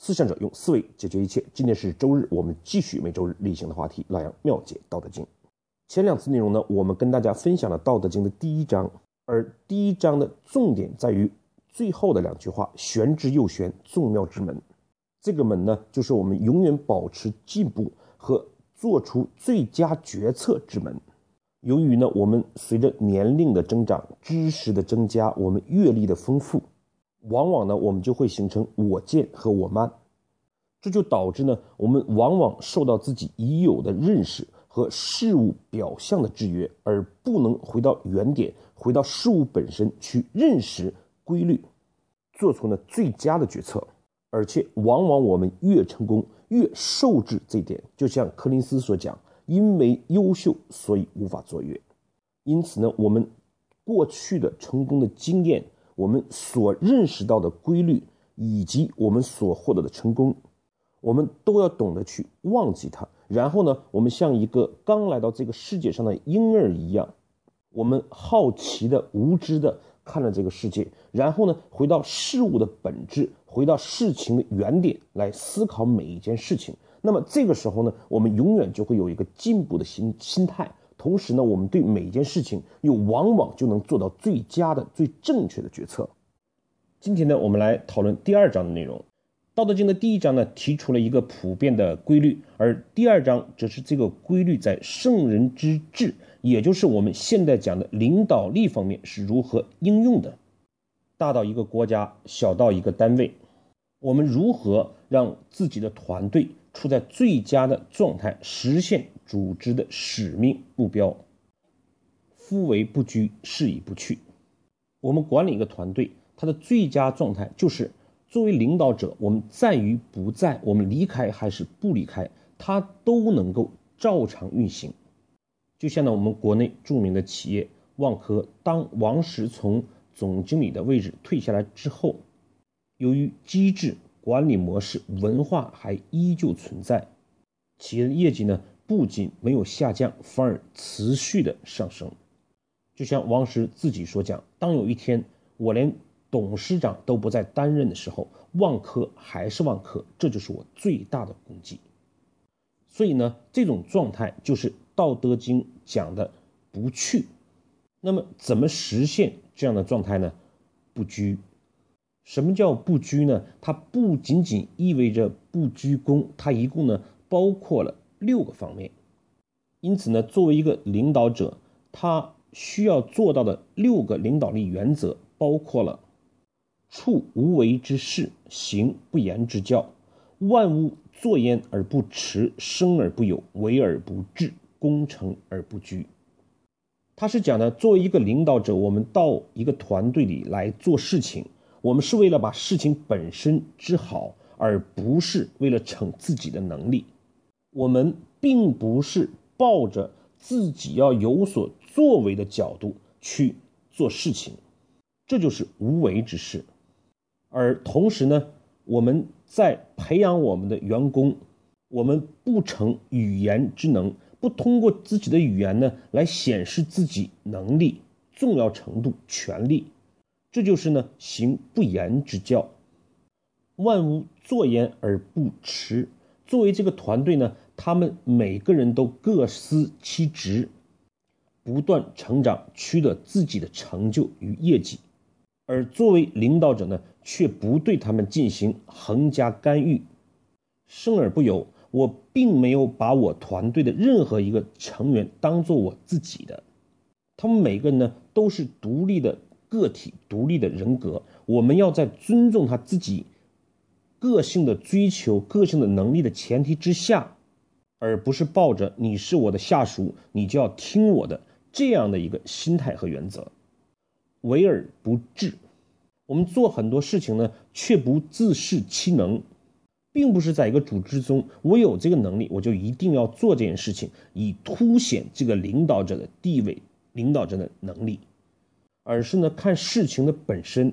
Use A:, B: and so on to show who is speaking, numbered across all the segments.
A: 思想者用思维解决一切。今天是周日，我们继续每周日例行的话题——老杨妙解《道德经》。前两次内容呢，我们跟大家分享了《道德经》的第一章，而第一章的重点在于最后的两句话：“玄之又玄，众妙之门。”这个门呢，就是我们永远保持进步和做出最佳决策之门。由于呢，我们随着年龄的增长、知识的增加、我们阅历的丰富。往往呢，我们就会形成我见和我慢，这就导致呢，我们往往受到自己已有的认识和事物表象的制约，而不能回到原点，回到事物本身去认识规律，做出呢最佳的决策。而且，往往我们越成功，越受制这点。就像柯林斯所讲：“因为优秀，所以无法卓越。”因此呢，我们过去的成功的经验。我们所认识到的规律，以及我们所获得的成功，我们都要懂得去忘记它。然后呢，我们像一个刚来到这个世界上的婴儿一样，我们好奇的、无知的看着这个世界。然后呢，回到事物的本质，回到事情的原点来思考每一件事情。那么这个时候呢，我们永远就会有一个进步的心心态。同时呢，我们对每一件事情又往往就能做到最佳的、最正确的决策。今天呢，我们来讨论第二章的内容。《道德经》的第一章呢，提出了一个普遍的规律，而第二章则是这个规律在圣人之治，也就是我们现在讲的领导力方面是如何应用的。大到一个国家，小到一个单位，我们如何让自己的团队处在最佳的状态，实现？组织的使命目标。夫为不居，是以不去。我们管理一个团队，它的最佳状态就是作为领导者，我们在于不在，我们离开还是不离开，它都能够照常运行。就像呢，我们国内著名的企业万科，当王石从总经理的位置退下来之后，由于机制、管理模式、文化还依旧存在，企业的业绩呢？不仅没有下降，反而持续的上升。就像王石自己所讲：“当有一天我连董事长都不再担任的时候，万科还是万科，这就是我最大的功绩。”所以呢，这种状态就是《道德经》讲的“不去”。那么，怎么实现这样的状态呢？不居。什么叫不居呢？它不仅仅意味着不居功，它一共呢包括了。六个方面，因此呢，作为一个领导者，他需要做到的六个领导力原则，包括了：处无为之事，行不言之教，万物作焉而不驰，生而不有，为而不治，功成而不居。他是讲的，作为一个领导者，我们到一个团队里来做事情，我们是为了把事情本身治好，而不是为了逞自己的能力。我们并不是抱着自己要有所作为的角度去做事情，这就是无为之事。而同时呢，我们在培养我们的员工，我们不成语言之能，不通过自己的语言呢来显示自己能力、重要程度、权力，这就是呢行不言之教。万物作焉而不驰。作为这个团队呢，他们每个人都各司其职，不断成长，取得自己的成就与业绩。而作为领导者呢，却不对他们进行横加干预，生而不有。我并没有把我团队的任何一个成员当做我自己的，他们每个人呢都是独立的个体，独立的人格。我们要在尊重他自己。个性的追求、个性的能力的前提之下，而不是抱着你是我的下属，你就要听我的这样的一个心态和原则，为而不治。我们做很多事情呢，却不自视其能，并不是在一个组织中，我有这个能力，我就一定要做这件事情，以凸显这个领导者的地位、领导者的能力，而是呢，看事情的本身。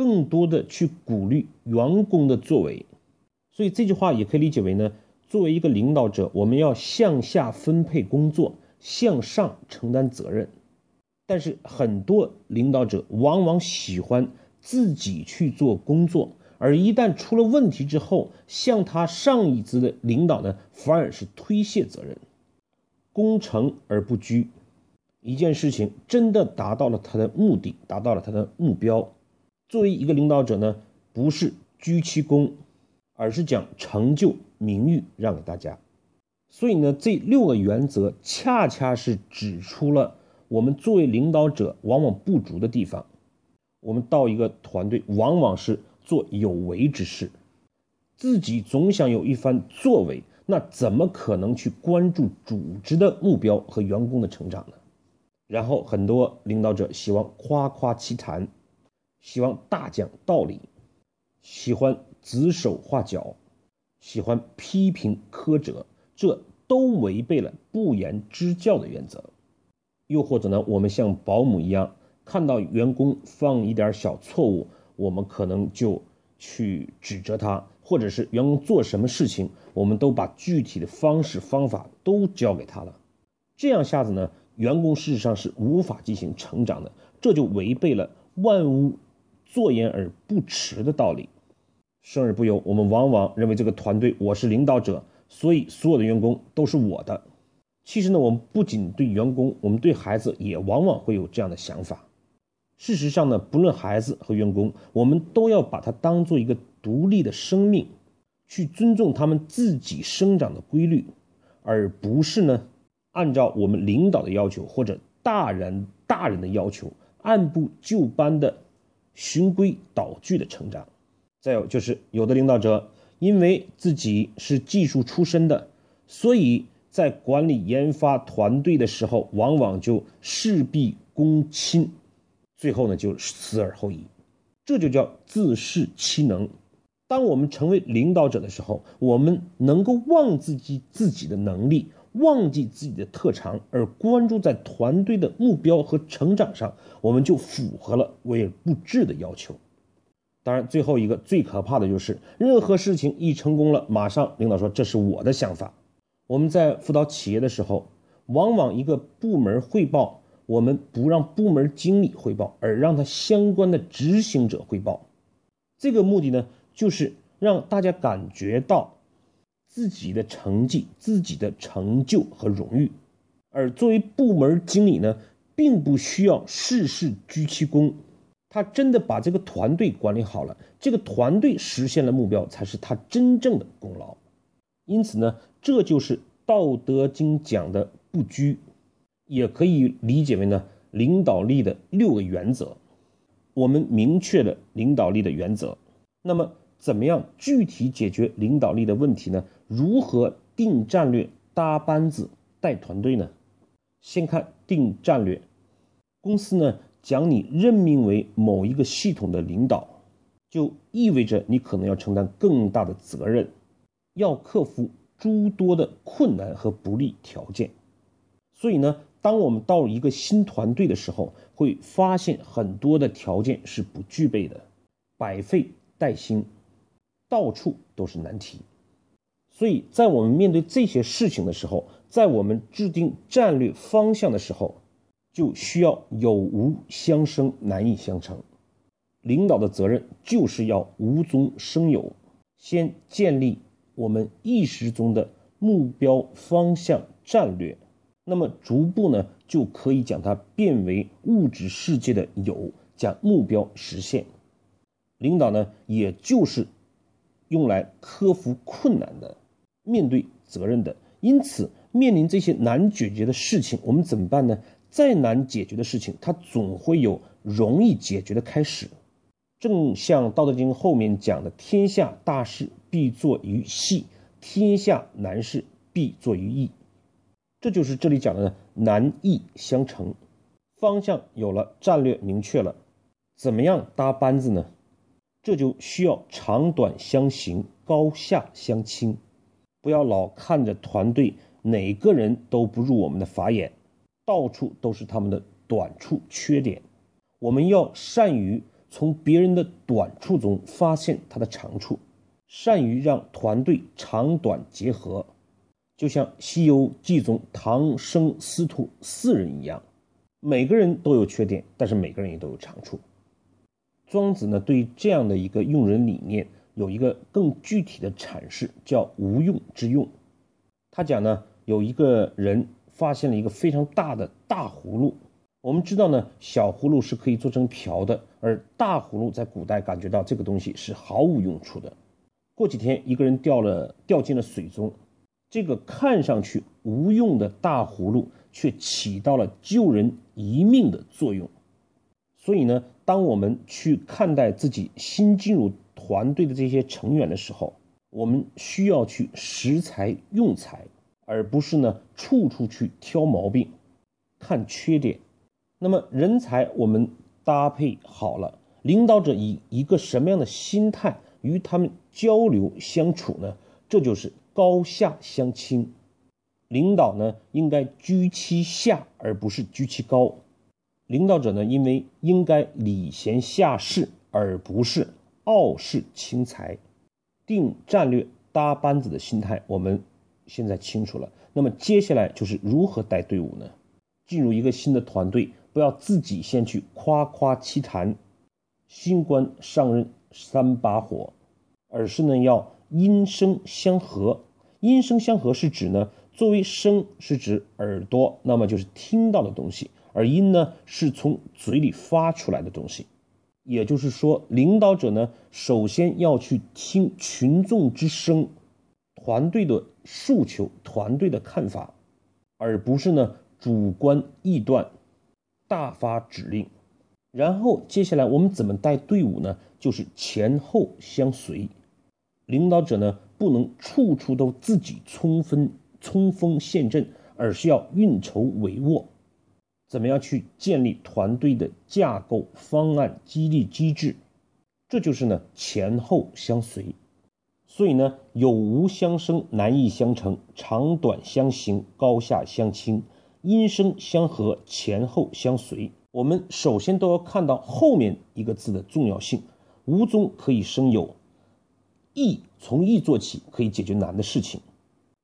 A: 更多的去鼓励员工的作为，所以这句话也可以理解为呢，作为一个领导者，我们要向下分配工作，向上承担责任。但是很多领导者往往喜欢自己去做工作，而一旦出了问题之后，向他上一级的领导呢，反而是推卸责任，功成而不居。一件事情真的达到了他的目的，达到了他的目标。作为一个领导者呢，不是居其功，而是将成就、名誉让给大家。所以呢，这六个原则恰恰是指出了我们作为领导者往往不足的地方。我们到一个团队，往往是做有为之事，自己总想有一番作为，那怎么可能去关注组织的目标和员工的成长呢？然后很多领导者希望夸夸其谈。喜欢大讲道理，喜欢指手画脚，喜欢批评苛责，这都违背了不言之教的原则。又或者呢，我们像保姆一样，看到员工犯一点小错误，我们可能就去指责他，或者是员工做什么事情，我们都把具体的方式方法都教给他了。这样下子呢，员工事实上是无法进行成长的，这就违背了万物。坐言而不迟的道理，生而不由。我们往往认为这个团队我是领导者，所以所有的员工都是我的。其实呢，我们不仅对员工，我们对孩子也往往会有这样的想法。事实上呢，不论孩子和员工，我们都要把它当做一个独立的生命，去尊重他们自己生长的规律，而不是呢按照我们领导的要求或者大人大人的要求，按部就班的。循规蹈矩的成长，再有就是有的领导者因为自己是技术出身的，所以在管理研发团队的时候，往往就事必躬亲，最后呢就死而后已，这就叫自恃其能。当我们成为领导者的时候，我们能够忘自己自己的能力。忘记自己的特长，而关注在团队的目标和成长上，我们就符合了为而不治的要求。当然，最后一个最可怕的就是，任何事情一成功了，马上领导说这是我的想法。我们在辅导企业的时候，往往一个部门汇报，我们不让部门经理汇报，而让他相关的执行者汇报。这个目的呢，就是让大家感觉到。自己的成绩、自己的成就和荣誉，而作为部门经理呢，并不需要事事居其功，他真的把这个团队管理好了，这个团队实现了目标，才是他真正的功劳。因此呢，这就是《道德经》讲的不居，也可以理解为呢，领导力的六个原则。我们明确了领导力的原则，那么。怎么样具体解决领导力的问题呢？如何定战略、搭班子、带团队呢？先看定战略。公司呢将你任命为某一个系统的领导，就意味着你可能要承担更大的责任，要克服诸多的困难和不利条件。所以呢，当我们到一个新团队的时候，会发现很多的条件是不具备的，百废待兴。到处都是难题，所以在我们面对这些事情的时候，在我们制定战略方向的时候，就需要有无相生，难易相成。领导的责任就是要无中生有，先建立我们意识中的目标方向战略，那么逐步呢就可以将它变为物质世界的有，将目标实现。领导呢，也就是。用来克服困难的，面对责任的，因此面临这些难解决的事情，我们怎么办呢？再难解决的事情，它总会有容易解决的开始。正像《道德经》后面讲的：“天下大事必作于细，天下难事必作于易。”这就是这里讲的难易相成。方向有了，战略明确了，怎么样搭班子呢？这就需要长短相形，高下相倾，不要老看着团队哪个人都不入我们的法眼，到处都是他们的短处缺点。我们要善于从别人的短处中发现他的长处，善于让团队长短结合，就像《西游记》中唐僧师徒四人一样，每个人都有缺点，但是每个人也都有长处。庄子呢，对于这样的一个用人理念，有一个更具体的阐释，叫无用之用。他讲呢，有一个人发现了一个非常大的大葫芦。我们知道呢，小葫芦是可以做成瓢的，而大葫芦在古代感觉到这个东西是毫无用处的。过几天，一个人掉了，掉进了水中，这个看上去无用的大葫芦，却起到了救人一命的作用。所以呢，当我们去看待自己新进入团队的这些成员的时候，我们需要去识才用才，而不是呢处处去挑毛病、看缺点。那么人才我们搭配好了，领导者以一个什么样的心态与他们交流相处呢？这就是高下相倾。领导呢应该居其下，而不是居其高。领导者呢，因为应该礼贤下士，而不是傲视轻才。定战略、搭班子的心态，我们现在清楚了。那么接下来就是如何带队伍呢？进入一个新的团队。不要自己先去夸夸其谈，新官上任三把火，而是呢要音声相合。音声相合是指呢，作为声是指耳朵，那么就是听到的东西，而音呢是从嘴里发出来的东西。也就是说，领导者呢首先要去听群众之声，团队的诉求、团队的看法，而不是呢主观臆断。大发指令，然后接下来我们怎么带队伍呢？就是前后相随。领导者呢不能处处都自己冲锋冲锋陷阵，而是要运筹帷幄。怎么样去建立团队的架构、方案、激励机制？这就是呢前后相随。所以呢有无相生，难易相成，长短相形，高下相倾。音声相合，前后相随。我们首先都要看到后面一个字的重要性。无中可以生有，易从易做起，可以解决难的事情。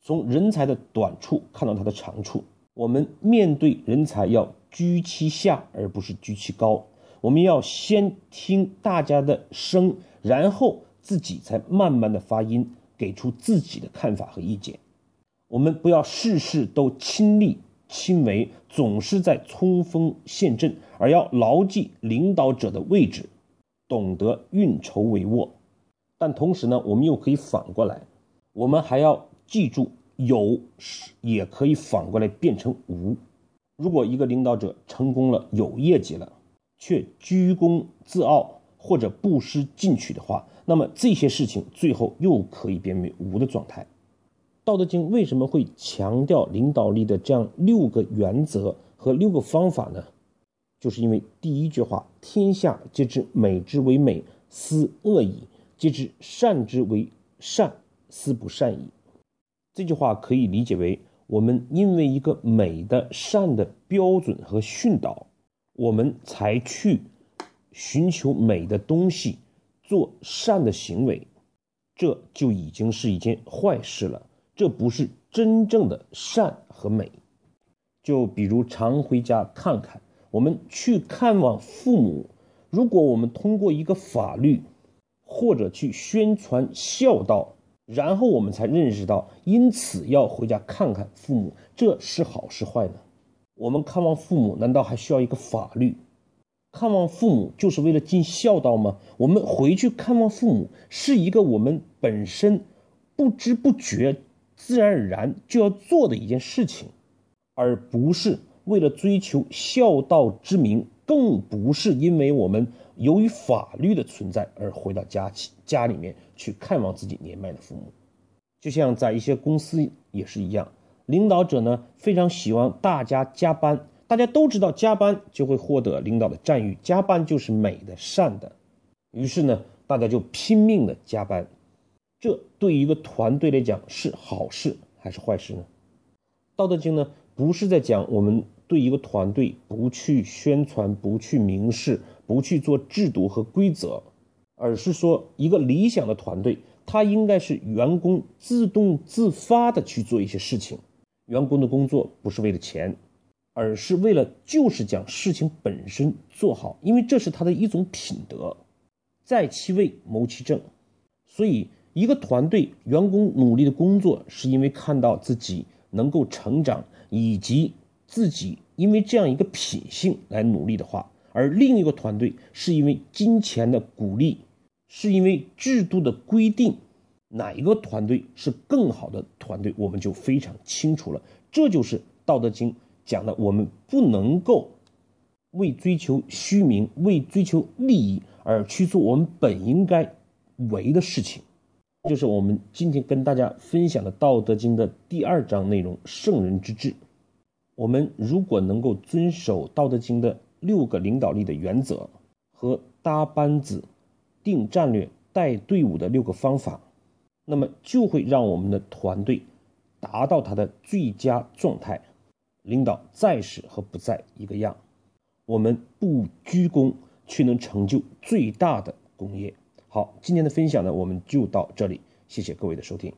A: 从人才的短处看到他的长处。我们面对人才要居其下，而不是居其高。我们要先听大家的声，然后自己才慢慢的发音，给出自己的看法和意见。我们不要事事都亲力。亲为总是在冲锋陷阵，而要牢记领导者的位置，懂得运筹帷幄。但同时呢，我们又可以反过来，我们还要记住有也可以反过来变成无。如果一个领导者成功了，有业绩了，却居功自傲或者不思进取的话，那么这些事情最后又可以变为无的状态。道德经为什么会强调领导力的这样六个原则和六个方法呢？就是因为第一句话“天下皆知美之为美，斯恶已；皆知善之为善，斯不善已。”这句话可以理解为，我们因为一个美的善的标准和训导，我们才去寻求美的东西，做善的行为，这就已经是一件坏事了。这不是真正的善和美。就比如常回家看看，我们去看望父母，如果我们通过一个法律，或者去宣传孝道，然后我们才认识到，因此要回家看看父母，这是好是坏呢？我们看望父母，难道还需要一个法律？看望父母就是为了尽孝道吗？我们回去看望父母，是一个我们本身不知不觉。自然而然就要做的一件事情，而不是为了追求孝道之名，更不是因为我们由于法律的存在而回到家家里面去看望自己年迈的父母。就像在一些公司也是一样，领导者呢非常希望大家加班，大家都知道加班就会获得领导的赞誉，加班就是美的善的，于是呢大家就拼命的加班。这对一个团队来讲是好事还是坏事呢？道德经呢，不是在讲我们对一个团队不去宣传、不去明示、不去做制度和规则，而是说一个理想的团队，它应该是员工自动自发的去做一些事情。员工的工作不是为了钱，而是为了就是将事情本身做好，因为这是他的一种品德。在其位谋其政。所以，一个团队员工努力的工作，是因为看到自己能够成长，以及自己因为这样一个品性来努力的话；而另一个团队是因为金钱的鼓励，是因为制度的规定，哪一个团队是更好的团队，我们就非常清楚了。这就是《道德经》讲的，我们不能够。为追求虚名，为追求利益而去做我们本应该为的事情，就是我们今天跟大家分享的《道德经》的第二章内容——圣人之治。我们如果能够遵守《道德经》的六个领导力的原则和搭班子、定战略、带队伍的六个方法，那么就会让我们的团队达到它的最佳状态，领导在时和不在一个样。我们不居功，却能成就最大的功业。好，今天的分享呢，我们就到这里，谢谢各位的收听。